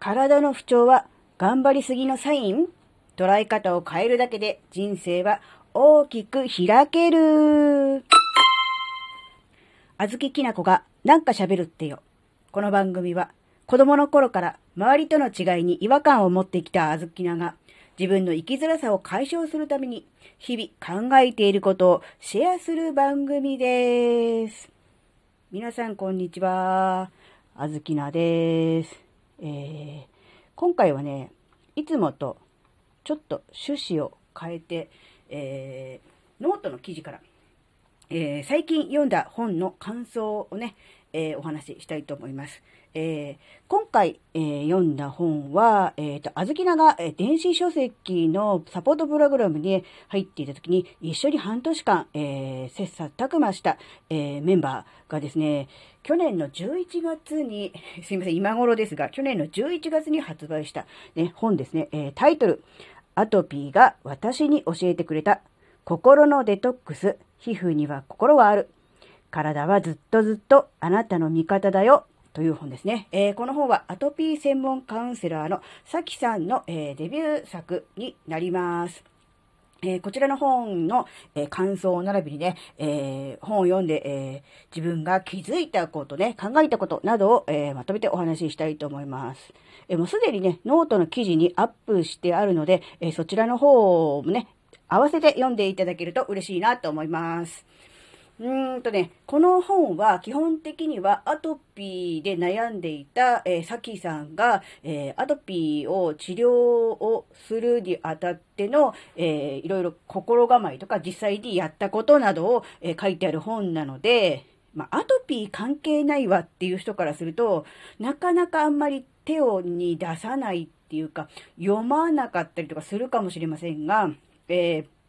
体の不調は頑張りすぎのサイン？捉え方を変えるだけで人生は大きく開ける。あずききなこがなんか喋るってよ。この番組は子供の頃から周りとの違いに違和感を持ってきたあずきなが自分の生きづらさを解消するために日々考えていることをシェアする番組です。皆さんこんにちは。あずきなです。えー、今回はね、いつもとちょっと趣旨を変えて、えー、ノートの記事から、えー、最近読んだ本の感想をね、え、お話ししたいと思います。えー、今回、えー、読んだ本は、えっ、ー、と、あずきなが、え電子書籍のサポートプログラムに入っていた時に、一緒に半年間、えー、切磋琢磨した、えメンバーがですね、去年の11月に、すいません、今頃ですが、去年の11月に発売した、ね、本ですね、えタイトル、アトピーが私に教えてくれた、心のデトックス、皮膚には心はある。体はずっとずっとあなたの味方だよ。という本ですね。えー、この本はアトピー専門カウンセラーのさきさんの、えー、デビュー作になります。えー、こちらの本の、えー、感想並びにね、えー、本を読んで、え自分が気づいたこと、ね、考えたことなどを、えまとめてお話ししたいと思います。えもうすでにね、ノートの記事にアップしてあるので、えそちらの方もね、合わせて読んでいただけると嬉しいなと思います。うんとね、この本は基本的にはアトピーで悩んでいた、えー、サキさんが、えー、アトピーを治療をするにあたっての、えー、いろいろ心構えとか実際にやったことなどを、えー、書いてある本なので、まあ、アトピー関係ないわっていう人からすると、なかなかあんまり手をに出さないっていうか、読まなかったりとかするかもしれませんが、えー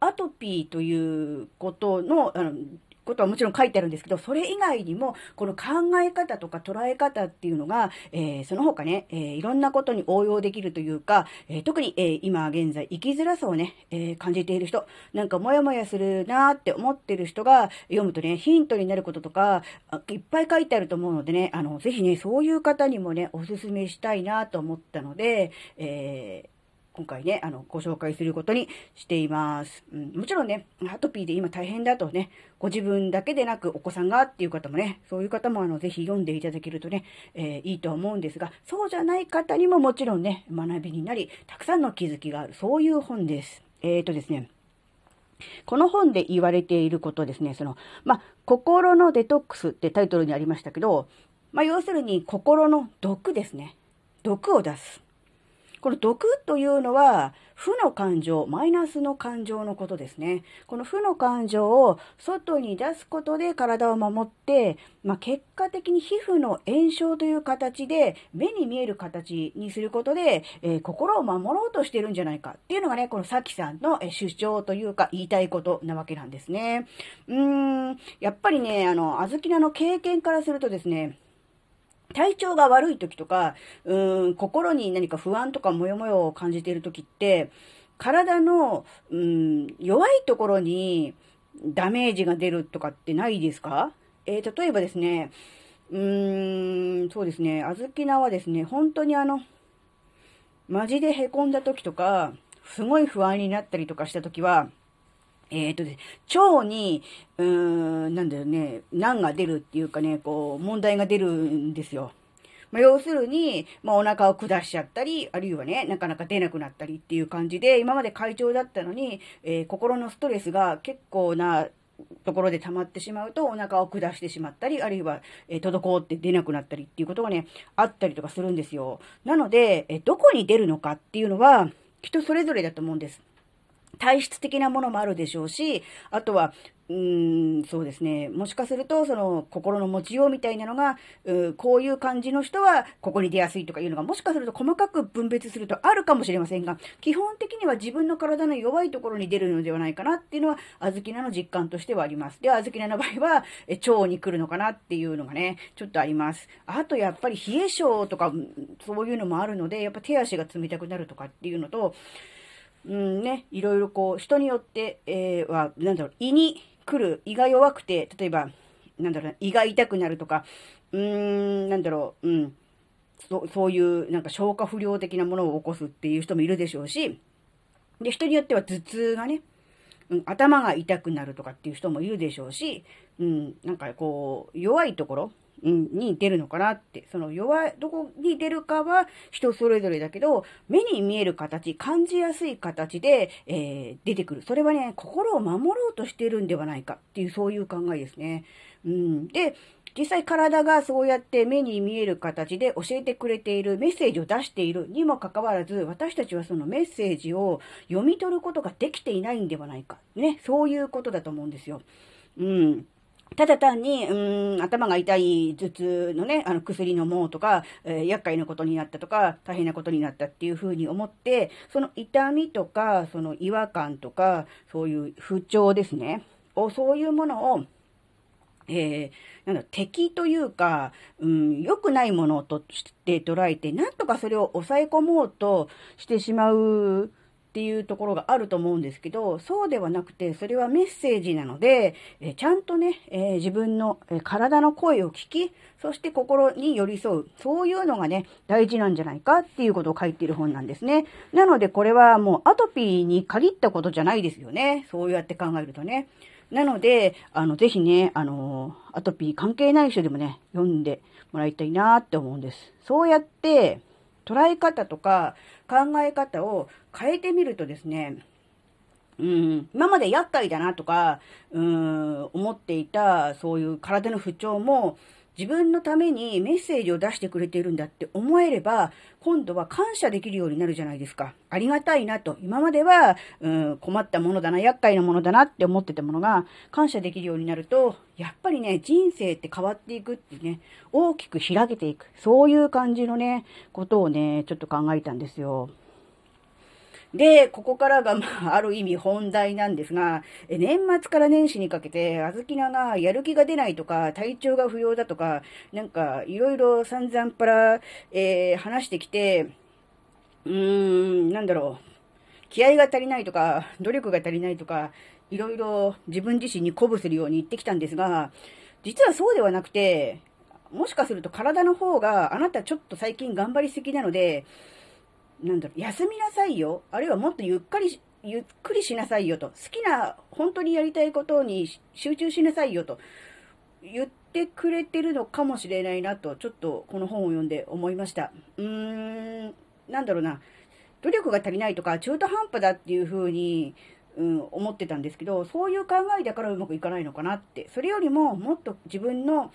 アトピーということの、あの、ことはもちろん書いてあるんですけど、それ以外にも、この考え方とか捉え方っていうのが、えー、その他ね、えー、いろんなことに応用できるというか、えー、特に、え今現在生きづらさをね、え感じている人、なんかモヤモヤするなーって思ってる人が読むとね、ヒントになることとか、いっぱい書いてあると思うのでね、あの、ぜひね、そういう方にもね、おすすめしたいなと思ったので、えー今回ね、あの、ご紹介することにしています。うん、もちろんね、アトピーで今大変だとね、ご自分だけでなくお子さんがっていう方もね、そういう方もあの、ぜひ読んでいただけるとね、えー、いいと思うんですが、そうじゃない方にももちろんね、学びになり、たくさんの気づきがある、そういう本です。えっ、ー、とですね、この本で言われていることですね、その、まあ、心のデトックスってタイトルにありましたけど、まあ、要するに心の毒ですね。毒を出す。この毒というのは、負の感情、マイナスの感情のことですね。この負の感情を外に出すことで体を守って、まあ、結果的に皮膚の炎症という形で、目に見える形にすることで、えー、心を守ろうとしてるんじゃないかっていうのがね、このさきさんの主張というか言いたいことなわけなんですね。うーん、やっぱりね、あの、あずきなの経験からするとですね、体調が悪い時とか、うん、心に何か不安とかモヤモヤを感じている時って、体の、うん、弱いところにダメージが出るとかってないですか？えー、例えばですね、うーん、そうですね、あずきなはですね、本当にあの、マジで凹んだ時とか、すごい不安になったりとかした時は、えっ、ー、とね、腸に、うーん、なんだよね、難が出るっていうかね、こう、問題が出るんですよ。まあ、要するに、まあ、お腹を下しちゃったり、あるいはね、なかなか出なくなったりっていう感じで、今まで会長だったのに、えー、心のストレスが結構なところで溜まってしまうと、お腹を下してしまったり、あるいは、えー、滞って出なくなったりっていうことがね、あったりとかするんですよ。なので、えー、どこに出るのかっていうのは、人それぞれだと思うんです。体質的なものもあるでしょうし、あとは、うーん、そうですね。もしかすると、その、心の持ちようみたいなのが、うこういう感じの人は、ここに出やすいとかいうのが、もしかすると細かく分別するとあるかもしれませんが、基本的には自分の体の弱いところに出るのではないかなっていうのは、あずきなの実感としてはあります。で、あずきなの場合は、え腸に来るのかなっていうのがね、ちょっとあります。あと、やっぱり冷え性とか、そういうのもあるので、やっぱ手足が冷たくなるとかっていうのと、うんね、いろいろこう、人によって、え、は、なんだろう、胃に来る、胃が弱くて、例えば、なんだろう胃が痛くなるとか、うーん、なんだろう、うん。そそういうなんか消化不良的なものを起こすっていう人もいるでしょうし、で、人によっては頭痛がね、うん、頭が痛くなるとかっていう人もいるでしょうし、うん、なんかこう、弱いところ、に出るのかなって。その弱い、どこに出るかは人それぞれだけど、目に見える形、感じやすい形で、えー、出てくる。それはね、心を守ろうとしてるんではないかっていう、そういう考えですね。うん。で、実際体がそうやって目に見える形で教えてくれている、メッセージを出しているにもかかわらず、私たちはそのメッセージを読み取ることができていないんではないか。ね、そういうことだと思うんですよ。うん。ただ単に、うん、頭が痛い頭痛のね、あの薬飲もうとか、えー、厄介なことになったとか、大変なことになったっていうふうに思って、その痛みとか、その違和感とか、そういう不調ですね。を、そういうものを、えー、なんだ、敵というか、うん、良くないものとして捉えて、なんとかそれを抑え込もうとしてしまうっていうところがあると思うんですけど、そうではなくて、それはメッセージなので、えちゃんとね、えー、自分の、体の声を聞き、そして心に寄り添う。そういうのがね、大事なんじゃないかっていうことを書いている本なんですね。なのでこれはもうアトピーに限ったことじゃないですよね。そうやって考えるとね。なので、あの、ぜひね、あの、アトピー関係ない人でもね、読んでもらいたいなって思うんです。そうやって、捉え方とか考え方を変えてみるとですね、うん、今まで厄介だなとか、うん、思っていた、そういう体の不調も、自分のためにメッセージを出してくれているんだって思えれば、今度は感謝できるようになるじゃないですか。ありがたいなと。今までは、うん、困ったものだな、厄介なものだなって思ってたものが、感謝できるようになると、やっぱりね、人生って変わっていくってね、大きく開けていく。そういう感じのね、ことをね、ちょっと考えたんですよ。で、ここからが、まあ、ある意味本題なんですが、年末から年始にかけて、あずきながやる気が出ないとか、体調が不良だとか、なんか、いろいろ散々パラ、えー、話してきて、うーん、なんだろう。気合が足りないとか、努力が足りないとか、いろいろ自分自身に鼓舞するように言ってきたんですが、実はそうではなくて、もしかすると体の方があなたちょっと最近頑張りすぎなので、なんだろう、休みなさいよ。あるいはもっとゆっくり、ゆっくりしなさいよと。好きな、本当にやりたいことに集中しなさいよと言ってくれてるのかもしれないなと、ちょっとこの本を読んで思いました。うーん、なんだろうな。努力が足りないとか、中途半端だっていうふうに、うん、思ってたんですけど、そういう考えだからうまくいかないのかなって。それよりも、もっと自分の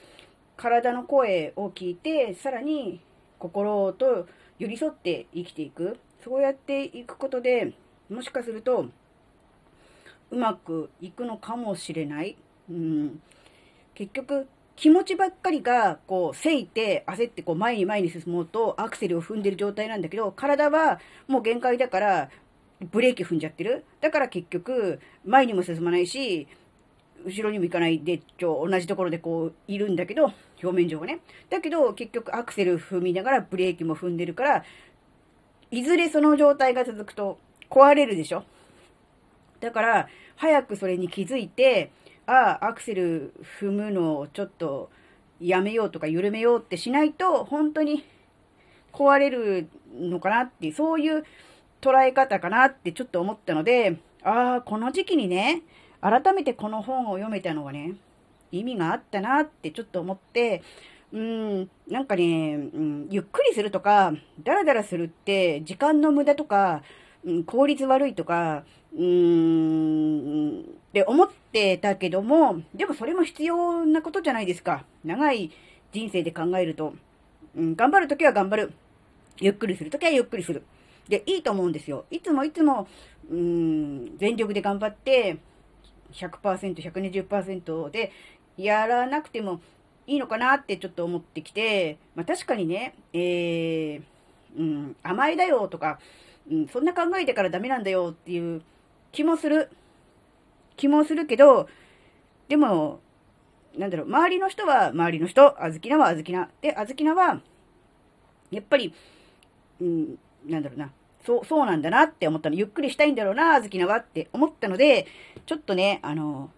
体の声を聞いて、さらに心と寄り添って生きていく。そうやっていくことで、もしかすると、うまくいくのかもしれない。うん、結局、気持ちばっかりが、こう、せいて、焦って、こう、前に前に進もうと、アクセルを踏んでる状態なんだけど、体はもう限界だから、ブレーキ踏んじゃってる。だから結局、前にも進まないし、後ろにも行かないで、ちょ、同じところでこう、いるんだけど、表面上はね。だけど、結局アクセル踏みながらブレーキも踏んでるから、いずれその状態が続くと壊れるでしょだから、早くそれに気づいて、ああ、アクセル踏むのをちょっとやめようとか緩めようってしないと、本当に壊れるのかなっていう、そういう捉え方かなってちょっと思ったので、ああ、この時期にね、改めてこの本を読めたのがね、意味があったなってちょっと思って、うん、なんかね、うん、ゆっくりするとか、ダラダラするって時間の無駄とか、うん、効率悪いとか、うーん、って思ってたけども、でもそれも必要なことじゃないですか。長い人生で考えると。うん、頑張るときは頑張る。ゆっくりするときはゆっくりする。で、いいと思うんですよ。いつもいつも、うーん、全力で頑張って、100%、120%でやらなくてもいいのかなってちょっと思ってきて、まあ確かにね、えー、うん、甘えだよとか、うん、そんな考えてからダメなんだよっていう気もする。気もするけど、でも、なんだろう、周りの人は周りの人、あずきなはあずきな。で、あずきなは、やっぱり、うん、なんだろうな、そう、そうなんだなって思ったの。ゆっくりしたいんだろうな、あずきなはって思ったので、ちょっとね、あの、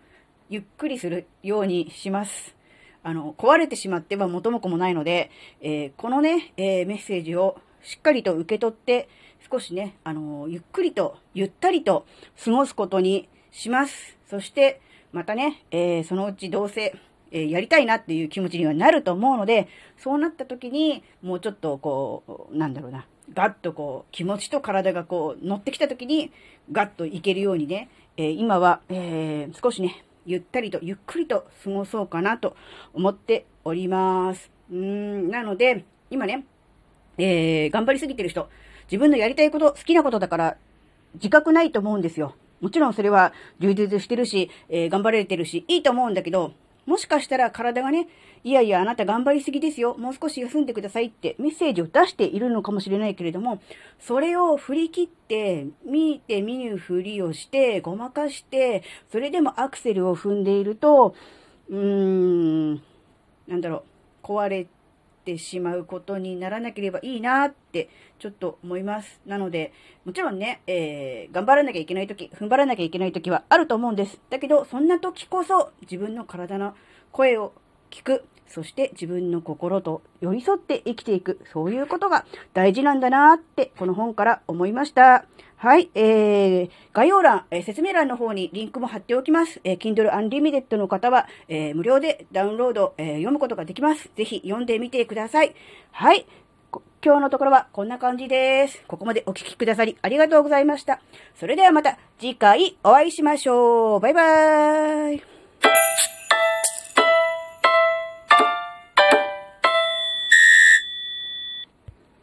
ゆっくりするようにします。あの、壊れてしまっては元も子もないので、えー、このね、えー、メッセージをしっかりと受け取って、少しね、あのゆっくりと、ゆったりと過ごすことにします。そして、またね、えー、そのうちどうせ、え、やりたいなっていう気持ちにはなると思うので、そうなった時に、もうちょっとこう、なんだろうな、ガッとこう、気持ちと体がこう、乗ってきた時に、ガッといけるようにね、えー、今は、え少しね、ゆったりと、ゆっくりと過ごそうかなと思っております。うーん、なので、今ね、えー、頑張りすぎてる人、自分のやりたいこと、好きなことだから、自覚ないと思うんですよ。もちろんそれは充実してるし、えー、頑張れてるし、いいと思うんだけど、もしかしたら体がね、いやいや、あなた頑張りすぎですよ。もう少し休んでくださいってメッセージを出しているのかもしれないけれども、それを振り切って、見て見ぬふりをして、ごまかして、それでもアクセルを踏んでいると、うーん、なんだろう、壊れってしまうことにならなければいいなってちょっと思います。なので、もちろんね、えー、頑張らなきゃいけない時、踏ん張らなきゃいけない時はあると思うんです。だけど、そんな時こそ自分の体の声を聞く。そして自分の心と寄り添って生きていく。そういうことが大事なんだなって、この本から思いました。はい、えー、概要欄、えー、説明欄の方にリンクも貼っておきます。えー、Kindle Unlimited の方は、えー、無料でダウンロード、えー、読むことができます。ぜひ読んでみてください。はい。今日のところはこんな感じです。ここまでお聴きくださりありがとうございました。それではまた次回お会いしましょう。バイバーイ。